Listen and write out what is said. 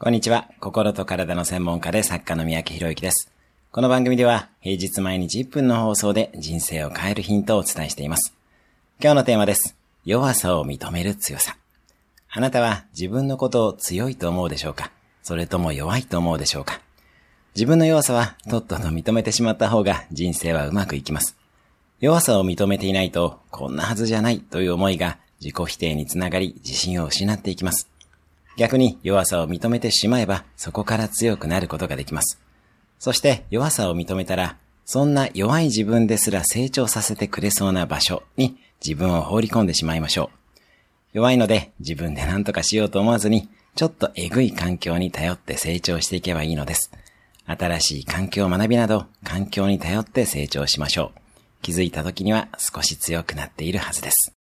こんにちは。心と体の専門家で作家の三宅博之です。この番組では平日毎日1分の放送で人生を変えるヒントをお伝えしています。今日のテーマです。弱さを認める強さ。あなたは自分のことを強いと思うでしょうか？それとも弱いと思うでしょうか？自分の弱さはとっとと認めてしまった方が人生はうまくいきます。弱さを認めていないと、こんなはずじゃないという思いが自己否定につながり自信を失っていきます。逆に弱さを認めてしまえば、そこから強くなることができます。そして弱さを認めたら、そんな弱い自分ですら成長させてくれそうな場所に自分を放り込んでしまいましょう。弱いので自分で何とかしようと思わずに、ちょっとえぐい環境に頼って成長していけばいいのです。新しい環境を学びなど、環境に頼って成長しましょう。気づいた時には少し強くなっているはずです。